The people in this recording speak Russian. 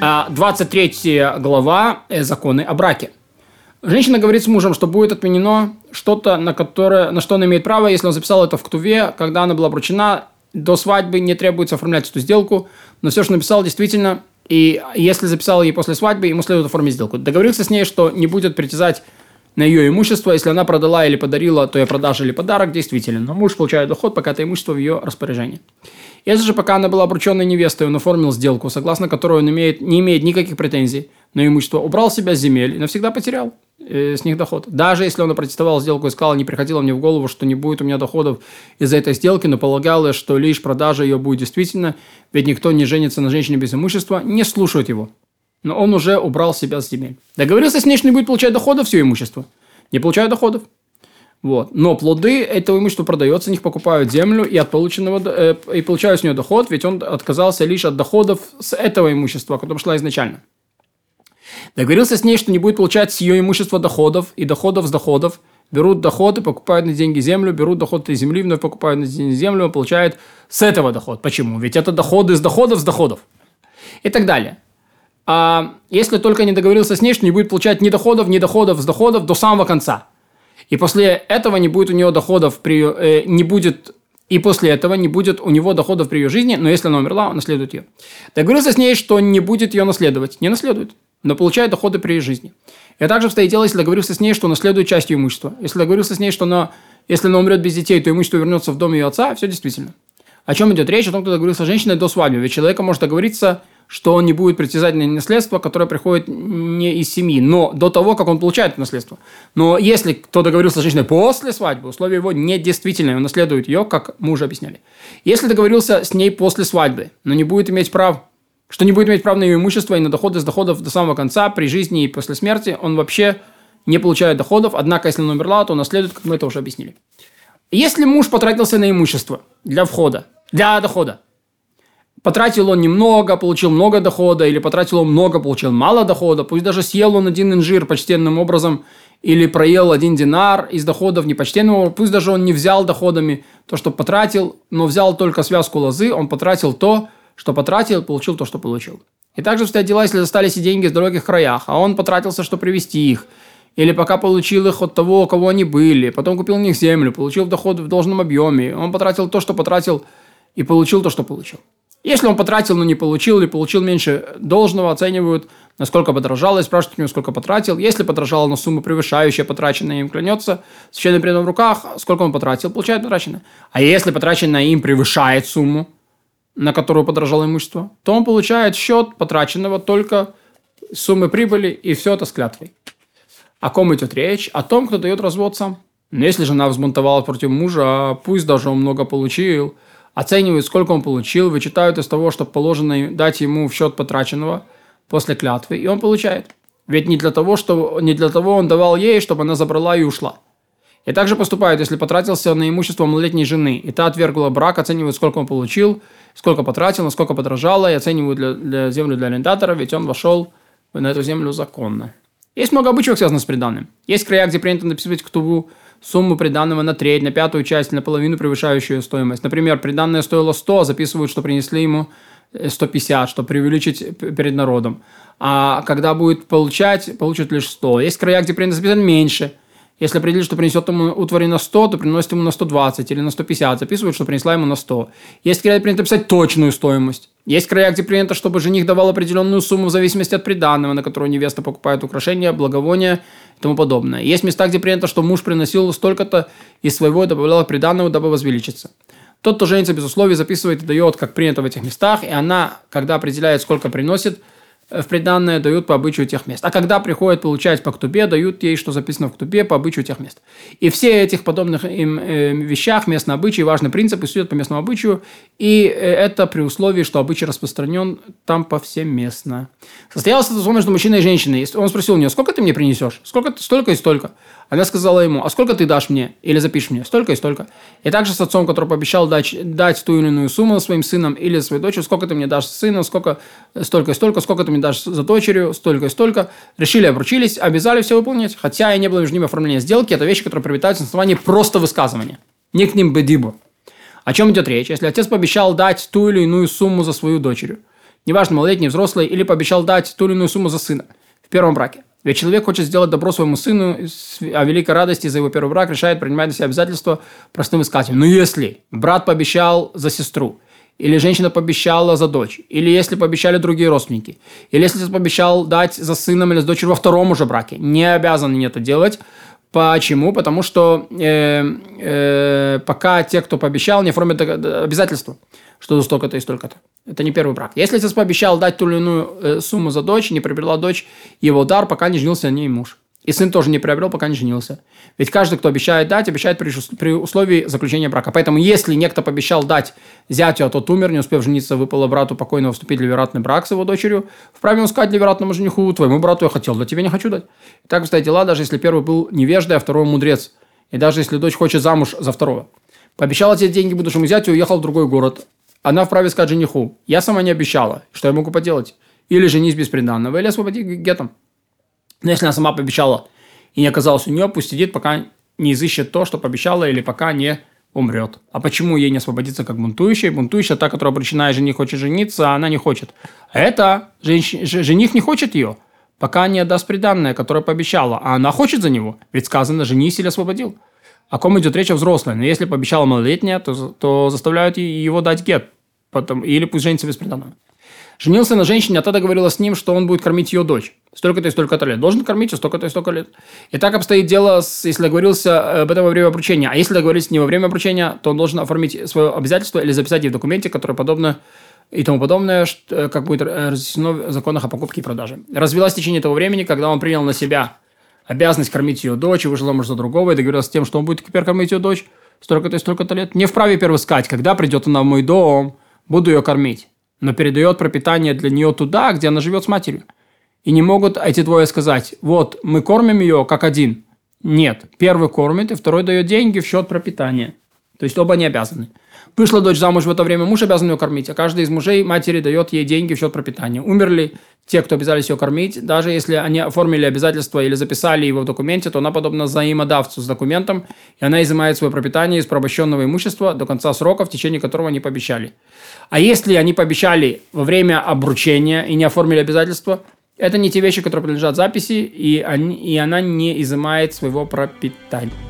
23 а, глава э, законы о браке. Женщина говорит с мужем, что будет отменено что-то, на, которое, на что она имеет право, если он записал это в ктуве, когда она была обручена. До свадьбы не требуется оформлять эту сделку, но все, что написал, действительно, и если записал ей после свадьбы, ему следует оформить сделку. Договорился с ней, что не будет притязать на ее имущество. Если она продала или подарила, то я продажа или подарок действительно. Но муж получает доход, пока это имущество в ее распоряжении. Если же пока она была обрученной невестой, он оформил сделку, согласно которой он имеет, не имеет никаких претензий на имущество, убрал себя с земель и навсегда потерял э, с них доход. Даже если он опротестовал сделку и сказал, не приходило мне в голову, что не будет у меня доходов из-за этой сделки, но полагалось, что лишь продажа ее будет действительно, ведь никто не женится на женщине без имущества, не слушают его. Но он уже убрал себя с земель. Договорился с ней, что не будет получать доходов все имущество. Не получает доходов. Вот. Но плоды этого имущества продается, них покупают землю и, от полученного, э, и получают с нее доход, ведь он отказался лишь от доходов с этого имущества, которое шла изначально. Договорился с ней, что не будет получать с ее имущества доходов и доходов с доходов. Берут доходы, покупают на деньги землю, берут доход из земли, вновь покупают на деньги землю, он получает с этого доход. Почему? Ведь это доходы с доходов с доходов. И так далее. А если только не договорился с ней, что не будет получать ни доходов, ни доходов с доходов до самого конца. И после этого не будет у нее доходов при, э, не будет и после этого не будет у него доходов при ее жизни, но если она умерла, он наследует ее. Договорился с ней, что не будет ее наследовать. Не наследует но получает доходы при ее жизни. И также обстоит дело, если договорился с ней, что наследует часть ее имущества. Если договорился с ней, что она, если она умрет без детей, то имущество вернется в дом ее отца, все действительно. О чем идет речь? О том, кто договорился с женщиной до свадьбы. Ведь человека может договориться, что он не будет притязать на наследство, которое приходит не из семьи, но до того, как он получает наследство. Но если кто договорился с женщиной после свадьбы, условия его недействительные, он наследует ее, как мы уже объясняли. Если договорился с ней после свадьбы, но не будет иметь прав что не будет иметь прав на ее имущество и на доходы с доходов до самого конца, при жизни и после смерти, он вообще не получает доходов, однако, если она умерла, то наследует, как мы это уже объяснили. Если муж потратился на имущество для входа, для дохода, потратил он немного, получил много дохода, или потратил он много, получил мало дохода, пусть даже съел он один инжир почтенным образом, или проел один динар из доходов непочтенного, пусть даже он не взял доходами то, что потратил, но взял только связку лозы, он потратил то, что потратил, получил то, что получил. И также обстоят дела, если достались и деньги в далеких краях, а он потратился, чтобы привести их. Или пока получил их от того, у кого они были, потом купил на них землю, получил доход в должном объеме, он потратил то, что потратил, и получил то, что получил. Если он потратил, но не получил, или получил меньше должного, оценивают, насколько подорожало, и спрашивают у него, сколько потратил. Если подорожало на сумму, превышающая потраченное им, клянется, священным преданным в руках, сколько он потратил, получает потраченное. А если потраченное им превышает сумму, на которую подорожало имущество, то он получает счет потраченного только суммы прибыли и все это с клятвой. О ком идет речь? О том, кто дает развод сам. Но если жена взбунтовала против мужа, пусть даже он много получил, оценивают, сколько он получил, вычитают из того, что положено дать ему в счет потраченного после клятвы, и он получает. Ведь не для того, что, не для того он давал ей, чтобы она забрала и ушла. И также поступают, если потратился на имущество малолетней жены, и та отвергла брак, оценивают, сколько он получил, сколько потратил, насколько подорожало, и оценивают для, для землю для арендатора, ведь он вошел на эту землю законно. Есть много обычаев, связанных с приданным. Есть края, где принято написывать ктуву сумму приданного на треть, на пятую часть, на половину превышающую стоимость. Например, приданное стоило 100, записывают, что принесли ему 150, чтобы преувеличить перед народом. А когда будет получать, получат лишь 100. Есть края, где записать меньше – если определить, что принесет ему утвари на 100, то приносит ему на 120 или на 150. Записывают, что принесла ему на 100. Есть края, где принято писать точную стоимость. Есть края, где принято, чтобы жених давал определенную сумму в зависимости от приданного, на которую невеста покупает украшения, благовония и тому подобное. Есть места, где принято, что муж приносил столько-то из своего и добавлял к приданному, дабы возвеличиться. Тот, кто женится без условий, записывает и дает, как принято в этих местах, и она, когда определяет, сколько приносит, в приданное дают по обычаю тех мест. А когда приходят получать по ктубе, дают ей, что записано в ктубе, по обычаю тех мест. И все этих подобных им э, вещах, местные обычаи, важный принцип, и судят по местному обычаю, и э, это при условии, что обычай распространен там повсеместно. Состоялся это между мужчиной и женщиной. Он спросил у нее, сколько ты мне принесешь? Сколько, столько и столько. Она сказала ему, а сколько ты дашь мне? Или запишешь мне? Столько и столько. И также с отцом, который пообещал дать, дать ту или иную сумму своим сыном или своей дочери, сколько ты мне дашь сына, сколько, столько и столько, сколько ты мне дашь за дочерью, столько и столько. Решили, обручились, обязали все выполнять. Хотя и не было между ними оформления сделки, это вещи, которые приобретаются на основании просто высказывания. Не к ним бедибу. О чем идет речь? Если отец пообещал дать ту или иную сумму за свою дочерью, неважно, малолетний, взрослый, или пообещал дать ту или иную сумму за сына в первом браке. Ведь человек хочет сделать добро своему сыну, о великой радости за его первый брак решает принимать на себя обязательства простым искателем. Но если брат пообещал за сестру, или женщина пообещала за дочь, или если пообещали другие родственники, или если пообещал дать за сыном или за дочерью во втором уже браке, не обязан они это делать. Почему? Потому что э, э, пока те, кто пообещал, не оформят обязательства, что за столько-то и столько-то. Это не первый брак. Если отец пообещал дать ту или иную э, сумму за дочь, не приобрела дочь его дар, пока не женился на ней муж. И сын тоже не приобрел, пока не женился. Ведь каждый, кто обещает дать, обещает при, условии заключения брака. Поэтому, если некто пообещал дать зятю, а тот умер, не успев жениться, выпало брату покойного вступить в ливератный брак с его дочерью, вправе он сказать ливератному жениху, твоему брату я хотел, да тебе не хочу дать. И так обстоят дела, даже если первый был невеждой, а второй мудрец. И даже если дочь хочет замуж за второго. Пообещала тебе деньги будущему зятю уехал в другой город. Она вправе сказать жениху, я сама не обещала, что я могу поделать. Или женись без приданного, или освободи гетом. Но если она сама пообещала и не оказалась у нее, пусть сидит, пока не изыщет то, что пообещала, или пока не умрет. А почему ей не освободиться как бунтующей? Бунтующая та, которая обречена, и жених хочет жениться, а она не хочет. Это женщ... жених не хочет ее, пока не отдаст приданное, которое пообещала, а она хочет за него. Ведь сказано, женись или освободил. О ком идет речь о взрослой. Но если пообещала малолетняя, то, то заставляют его дать гет. Потом, или пусть женится без приданного. Женился на женщине, а та договорилась с ним, что он будет кормить ее дочь. Столько-то и столько-то лет. Должен кормить ее столько-то и столько лет. И так обстоит дело, с, если договорился э, об этом во время обручения. А если договорились не во время обручения, то он должен оформить свое обязательство или записать в документе, которое подобно и тому подобное, что, э, как будет э, разъяснено в законах о покупке и продаже. Развелась в течение того времени, когда он принял на себя обязанность кормить ее дочь, и вышел замуж за другого, и договорился с тем, что он будет теперь кормить ее дочь столько-то и столько-то лет. Не вправе первый сказать, когда придет она в мой дом, буду ее кормить но передает пропитание для нее туда, где она живет с матерью. И не могут эти двое сказать, вот, мы кормим ее как один. Нет, первый кормит, и второй дает деньги в счет пропитания. То есть оба не обязаны. Вышла дочь замуж в это время, муж обязан ее кормить, а каждый из мужей матери дает ей деньги в счет пропитания. Умерли те, кто обязались ее кормить, даже если они оформили обязательства или записали его в документе, то она подобна взаимодавцу с документом, и она изымает свое пропитание из порабощенного имущества до конца срока, в течение которого они пообещали. А если они пообещали во время обручения и не оформили обязательства, это не те вещи, которые принадлежат записи, и, они, и она не изымает своего пропитания.